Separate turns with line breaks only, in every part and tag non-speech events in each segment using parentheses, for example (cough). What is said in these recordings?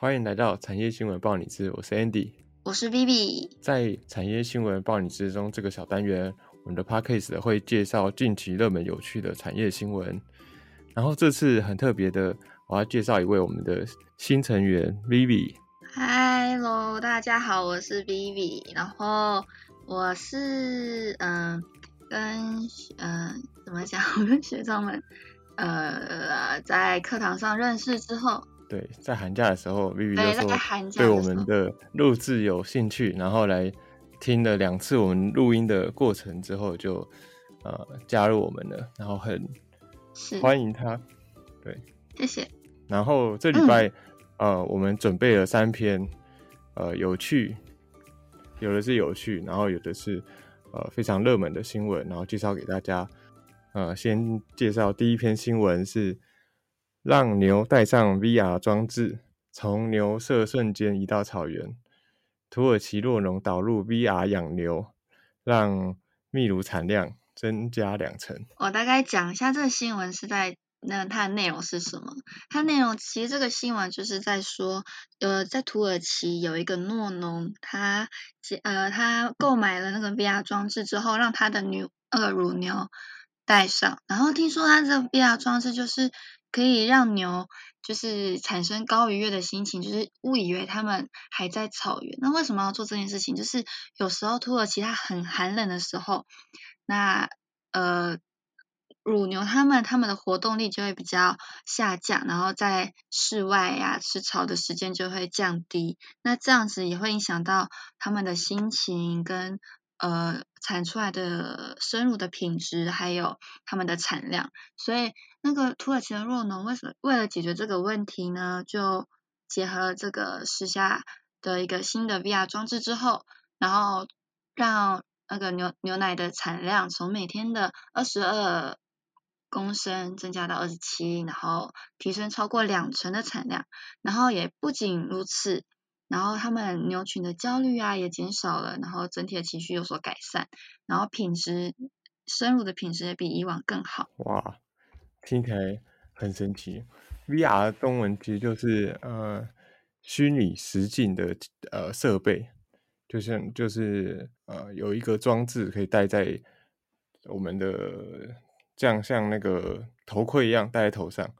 欢迎来到产业新闻报你知，我是 Andy，
我是 Vivi。
在产业新闻报你知中这个小单元，我们的 Podcast 会介绍近期热门有趣的产业新闻。然后这次很特别的，我要介绍一位我们的新成员 Vivi。
Hello，大家好，我是 Vivi。然后我是嗯跟嗯怎么讲，我 (laughs) 跟学长们呃在课堂上认识之后。
对，在寒假的时候，Vivi 就
说
对我们的录制有兴趣，然后来听了两次我们录音的过程之后，就呃加入我们了，然后很欢迎他。对，
谢谢。
然后这礼拜呃，我们准备了三篇呃有趣，有的是有趣，然后有的是呃非常热门的新闻，然后介绍给大家。呃，先介绍第一篇新闻是。让牛带上 VR 装置，从牛舍瞬间移到草原。土耳其洛农导入 VR 养牛，让秘鲁产量增加两成。
我大概讲一下这个新闻是在那它的内容是什么？它内容其实这个新闻就是在说，呃，在土耳其有一个诺农，他呃他购买了那个 VR 装置之后，让他的牛那个乳牛带上，然后听说他这个 VR 装置就是。可以让牛就是产生高愉悦的心情，就是误以为他们还在草原。那为什么要做这件事情？就是有时候土耳其它很寒冷的时候，那呃乳牛它们它们的活动力就会比较下降，然后在室外呀吃草的时间就会降低。那这样子也会影响到它们的心情跟呃产出来的生乳的品质，还有它们的产量。所以。那个土耳其的弱农为什么为了解决这个问题呢？就结合了这个时下的一个新的 VR 装置之后，然后让那个牛牛奶的产量从每天的二十二公升增加到二十七，然后提升超过两成的产量。然后也不仅如此，然后他们牛群的焦虑啊也减少了，然后整体的情绪有所改善，然后品质生乳的品质也比以往更好。
哇！听起来很神奇，VR 中文其实就是呃虚拟实境的呃设备，就像就是呃有一个装置可以戴在我们的这样像那个头盔一样戴在头上，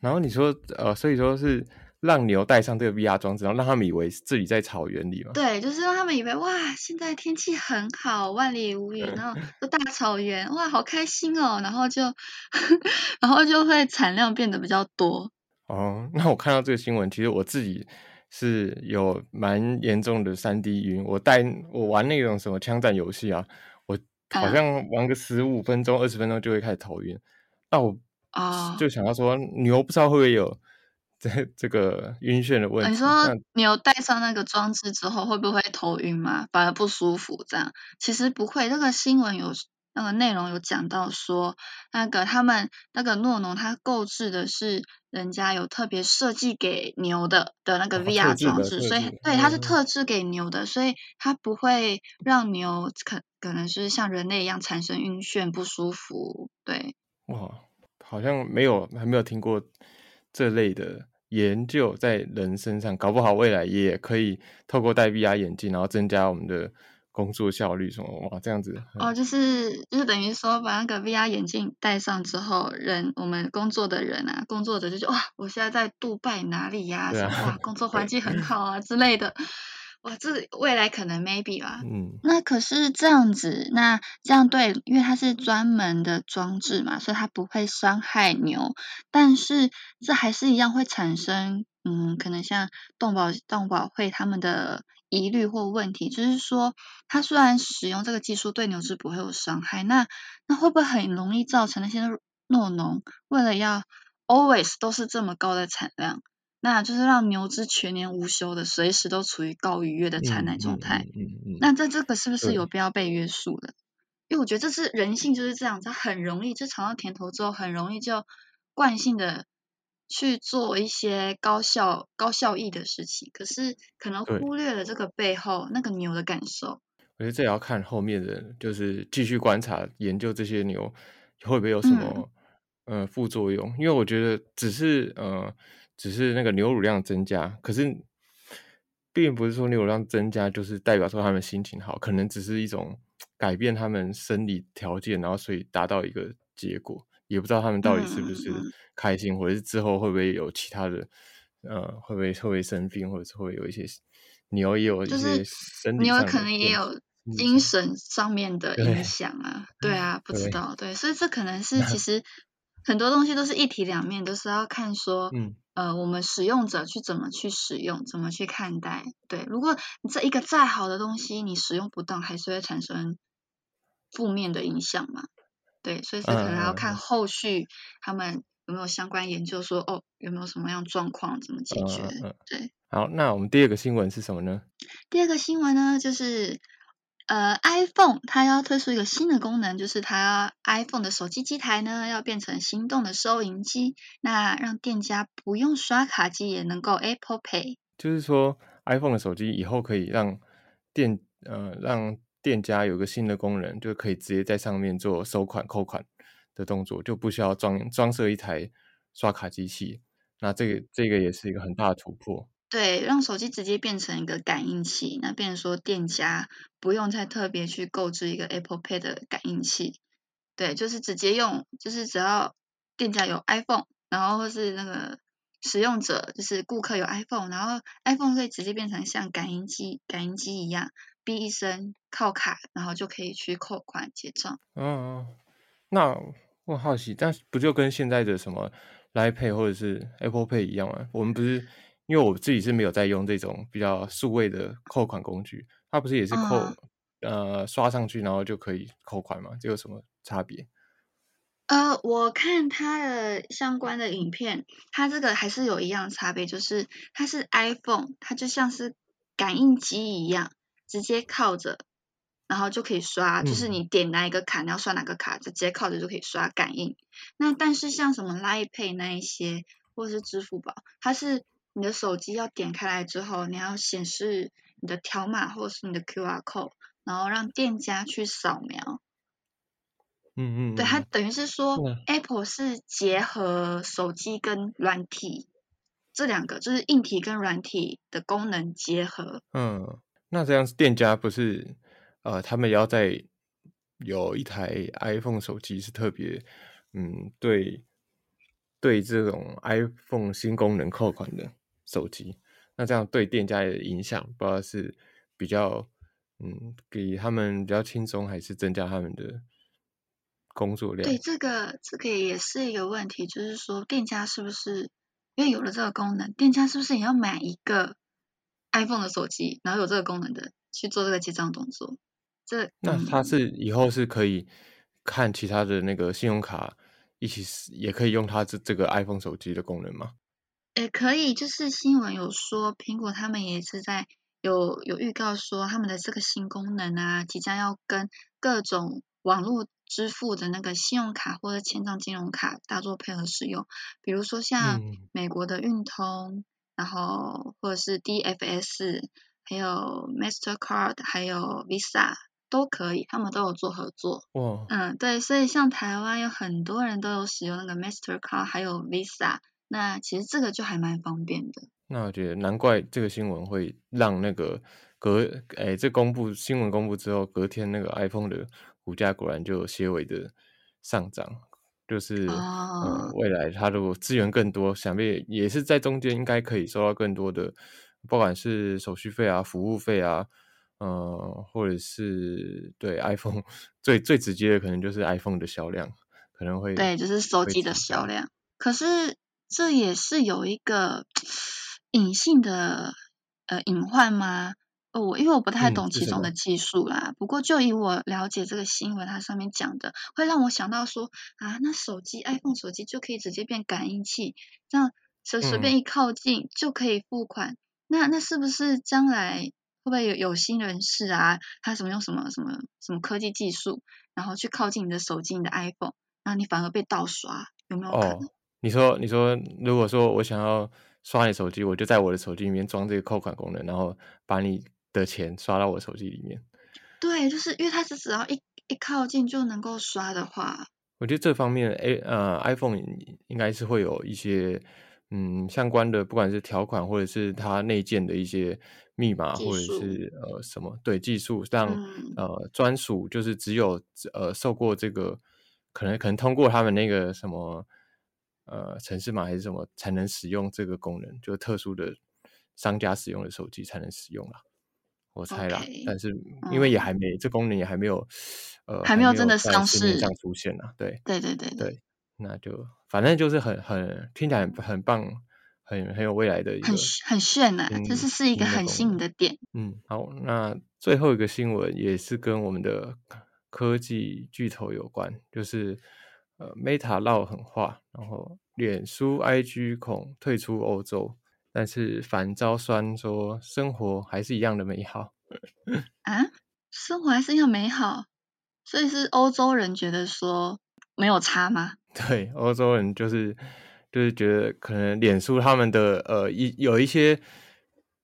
然后你说呃所以说是。让牛带上这个 VR 装置，然后让他们以为自己在草原里嘛？
对，就是让他们以为哇，现在天气很好，万里无云，(laughs) 然后大草原，哇，好开心哦，然后就，(laughs) 然后就会产量变得比较多。
哦，那我看到这个新闻，其实我自己是有蛮严重的三 D 晕。我带我玩那种什么枪战游戏啊，我好像玩个十五分钟、二十分钟就会开始头晕。那我啊，就想要说牛不知道会不会有。这这个晕眩的问题，
你说你有戴上那个装置之后会不会头晕吗？反而不舒服这样？其实不会，那个新闻有那个内容有讲到说，那个他们那个诺农他购置的是人家有特别设计给牛的的那个 VR 装置，所以对它是特制给牛的，所以它不会让牛可可能是像人类一样产生晕眩不舒服。对，
哇，好像没有还没有听过。这类的研究在人身上，搞不好未来也可以透过戴 VR 眼镜，然后增加我们的工作效率什么哇，这样子
哦，就是就是等于说把那个 VR 眼镜戴上之后，人我们工作的人啊，工作者就觉得哇，我现在在杜拜哪里呀？哇，工作环境很好啊之类的。哇，这未来可能 maybe 吧。嗯，那可是这样子，那这样对，因为它是专门的装置嘛，所以它不会伤害牛。但是这还是一样会产生，嗯，可能像动保动保会他们的疑虑或问题，就是说，它虽然使用这个技术对牛只不会有伤害，那那会不会很容易造成那些诺农为了要 always 都是这么高的产量？那就是让牛只全年无休的，随时都处于高愉悦的产奶状态。嗯嗯。那这这个是不是有必要被约束的？因为我觉得这是人性就是这样它，很容易就尝到甜头之后，很容易就惯性的去做一些高效高效益的事情，可是可能忽略了这个背后那个牛的感受。
我觉得这也要看后面的，就是继续观察研究这些牛会不会有什么呃副作用，因为我觉得只是呃。只是那个牛乳量增加，可是并不是说牛乳量增加就是代表说他们心情好，可能只是一种改变他们生理条件，然后所以达到一个结果，也不知道他们到底是不是开心，或者是之后会不会有其他的，呃，会不会会不会生病，或者是会有一些牛也有一些生理
牛可能也有精神上面的影。响啊，(laughs) 对啊，不知。道，对，所以这可能是 (laughs) 其实。很多东西都是一体两面，都是要看说，嗯，呃，我们使用者去怎么去使用，怎么去看待。对，如果你这一个再好的东西，你使用不当，还是会产生负面的影响嘛？对，所以是可能要看后续他们有没有相关研究，说哦，有没有什么样状况，怎么解决？对。
好，那我们第二个新闻是什么呢？
第二个新闻呢，就是。呃，iPhone 它要推出一个新的功能，就是它 iPhone 的手机机台呢要变成心动的收银机，那让店家不用刷卡机也能够 Apple Pay。
就是说，iPhone 的手机以后可以让店呃让店家有个新的功能，就可以直接在上面做收款扣款的动作，就不需要装装设一台刷卡机器。那这个这个也是一个很大的突破。
对，让手机直接变成一个感应器，那变成说店家不用再特别去购置一个 Apple Pay 的感应器，对，就是直接用，就是只要店家有 iPhone，然后或是那个使用者就是顾客有 iPhone，然后 iPhone 会直接变成像感应机、感应机一样，哔一声靠卡，然后就可以去扣款结账。
嗯，那我好奇，但不就跟现在的什么 l i Pay 或者是 Apple Pay 一样吗？我们不是。因为我自己是没有在用这种比较数位的扣款工具，它不是也是扣呃刷上去然后就可以扣款吗？这有什么差别？
呃，我看它的相关的影片，它这个还是有一样差别，就是它是 iPhone，它就像是感应机一样，直接靠着，然后就可以刷，就是你点哪一个卡，你要刷哪个卡，就直接靠着就可以刷感应。那但是像什么 Line Pay 那一些，或是支付宝，它是。你的手机要点开来之后，你要显示你的条码或者是你的 QR code，然后让店家去扫描。
嗯嗯。
对，它等于是说，Apple 是结合手机跟软体这两个，就是硬体跟软体的功能结合。
嗯，那这样店家不是呃，他们要在有一台 iPhone 手机是特别嗯对对这种 iPhone 新功能扣款的。手机，那这样对店家的影响，不知道是比较嗯给他们比较轻松，还是增加他们的工作量？
对，这个这个也是一个问题，就是说店家是不是因为有了这个功能，店家是不是也要买一个 iPhone 的手机，然后有这个功能的去做这个结账动作？这
那他是以后是可以看其他的那个信用卡一起也可以用它这这个 iPhone 手机的功能吗？
也可以，就是新闻有说，苹果他们也是在有有预告说，他们的这个新功能啊，即将要跟各种网络支付的那个信用卡或者千账金融卡大做配合使用，比如说像美国的运通，然后或者是 DFS，还有 Mastercard，还有 Visa 都可以，他们都有做合作。
哇，
嗯，对，所以像台湾有很多人都有使用那个 Mastercard，还有 Visa。那其实这个就还蛮方便的。
那我觉得难怪这个新闻会让那个隔哎，这公布新闻公布之后，隔天那个 iPhone 的股价果然就有些微的上涨。就是呃，未来它如果资源更多，想必也是在中间应该可以收到更多的，不管是手续费啊、服务费啊，呃，或者是对 iPhone (laughs) 最最直接的，可能就是 iPhone 的销量可能会
对，就是手机的销量。可是。这也是有一个隐性的呃隐患吗？哦我因为我不太懂其中的技术啦。不过就以我了解这个新闻，它上面讲的，会让我想到说啊，那手机 iPhone 手机就可以直接变感应器，这样随随便一靠近就可以付款。那那是不是将来会不会有有心人士啊，他什么用什么什么什么科技技术，然后去靠近你的手机，你的 iPhone，然后你反而被盗刷，有没有可能？
你说，你说，如果说我想要刷你手机，我就在我的手机里面装这个扣款功能，然后把你的钱刷到我手机里面。
对，就是因为它是只要一一靠近就能够刷的话，
我觉得这方面，A 呃，iPhone 应该是会有一些嗯相关的，不管是条款或者是它内建的一些密码，或者是呃什么对技术，让、
嗯。
呃专属就是只有呃受过这个可能可能通过他们那个什么呃城市码还是什么才能使用这个功能，就特殊的商家使用的手机才能使用啦。我猜啦但是因为也
嗯
还没、这功能也还没有呃
还没有真的
在
上市
上出现啊，对。
对对对
对，那就反正就是很很听起来很很棒，很很有未来的一个
很很炫呐、
新
这是是一个很
新
颖的点。
嗯，好，那最后一个新闻也是跟我们的科技巨头有关，就是呃，Meta 闹狠话，然后脸书、IG 恐退出欧洲，但是反遭酸说生活还是一样的美好。(laughs)
啊，生活还是一样美好，所以是欧洲人觉得说没有差吗？(laughs)
对，欧洲人就是就是觉得可能脸书他们的呃一有一些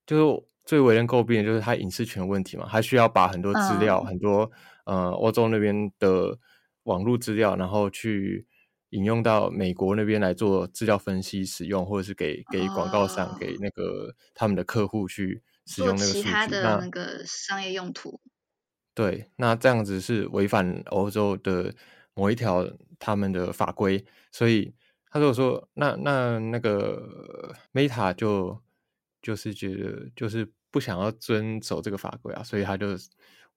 就是最为人诟病的就是他隐私权问题嘛，他需要把很多资料、
嗯
很多呃欧洲那边的网络资料，然后去引用到美国那边来做资料分析使用，或者是给给广告商、
哦
给那个他们的客户去使用那个数据。
其他的
那
那个商业用途。
对，那这样子是违反欧洲的某一条他们的法规，所以他如果说那那那个 Meta 就就是觉得就是不想要遵守这个法规啊，所以他就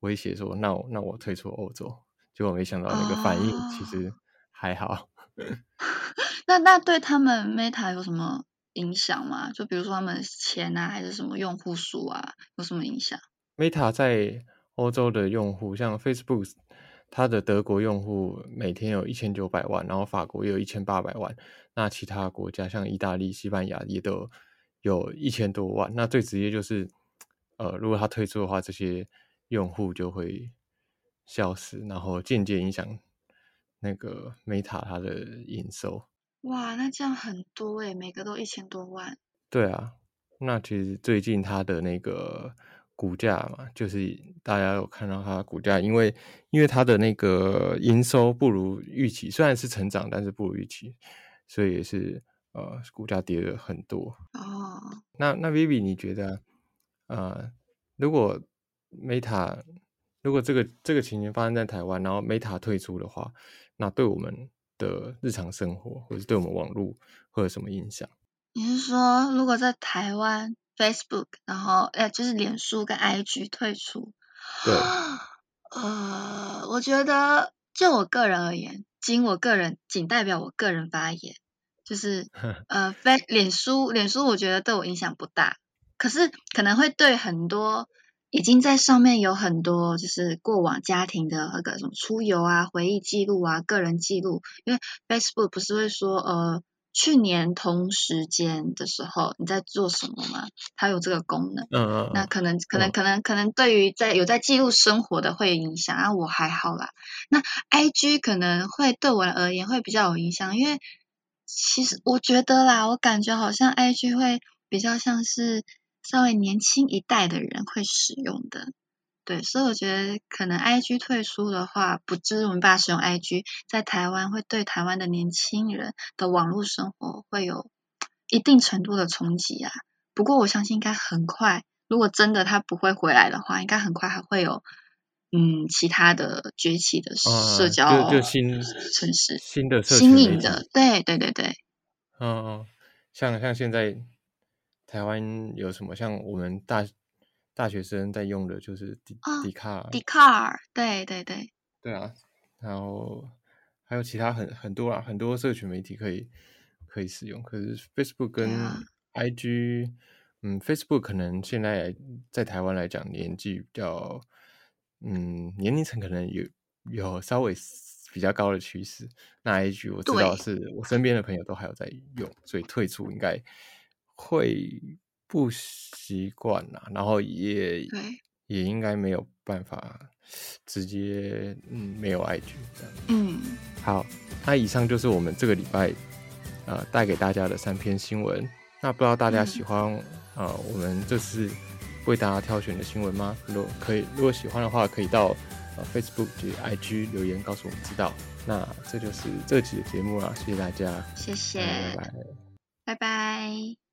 威胁说，那我那我退出欧洲。结果没想到那个反应其实
哦
还好。(laughs)
那那对他们 Meta 有什么影响吗？就比如说他们钱啊，还是什么用户数啊，有什么影响
？Meta 在欧洲的用户，像 Facebook，它的德国用户每天有一千九百万，然后法国也有一千八百万，那其他国家像意大利、西班牙也都有一千多万。那最直接就是，呃，如果它退出的话，这些用户就会消失，然后间接影响那个 Meta 它的营收。
哇，那这样很多诶，每个都一千多万。
对啊，那其实最近它的那个股价嘛，就是大家有看到它的股价，因为因为它的那个营收不如预期，虽然是成长，但是不如预期，所以也是呃股价跌了很多。
哦，
那那 Vivi，你觉得呃，如果 Meta 如果这个这个情形发生在台湾，然后 Meta 退出的话，那对我们的日常生活或者是对我们网络会有什么影响？
你是说如果在台湾 Facebook，然后呃就是脸书跟 IG 退出？
对，
呃，我觉得就我个人而言，仅我个人仅代表我个人发言，就是 (laughs) 呃，非脸书脸书我觉得对我影响不大，可是可能会对很多已经在上面有很多就是过往家庭的那个什么出游啊、回忆记录啊、个人记录，因为 Facebook 不是会说呃。去年同时间的时候你在做什么吗？它有这个功能，
嗯嗯嗯，
那可能可能
嗯
可能可能对于在有在记录生活的会有影响，啊，我还好啦。那 I G 可能会对我而言会比较有影响，因为其实我觉得啦，我感觉好像 I G 会比较像是稍微年轻一代的人会使用的。对，所以我觉得可能 I G 退出的话，不就是我们爸使用 I G，在台湾会对台湾的年轻人的网络生活会有一定程度的冲击啊。不过我相信应该很快，如果真的他不会回来的话，应该很快还会有嗯其他的崛起的社
呃
交
就就新
城市，
新的
新颖的，对对对对，
嗯嗯，像像现在台湾有什么？像我们大大学生在用的就是迪
啊
迪卡，
迪卡尔，对对对，
对啊，然后还有其他很很多啊，很多社群媒体可以可以使用。可是 Facebook 跟 IG，嗯，Facebook 可能现在在台湾来讲年纪比较，嗯，年龄层可能有有稍微比较高的趋势。那 IG 我知道是我身边的朋友都还有在用，所以退出应该会不习惯啦，然后也
对
也应该没有办法直接嗯没有 IG 这样。
嗯，
好，那以上就是我们这个礼拜呃带给大家的三篇新闻。那不知道大家
嗯
喜欢、呃我们这次为大家挑选的新闻吗？如果可以，如果喜欢的话，可以到呃 Facebook 及 IG 留言告诉我们知道。那这就是这集的节目啦，谢谢大家，
谢谢，
拜拜。
拜拜。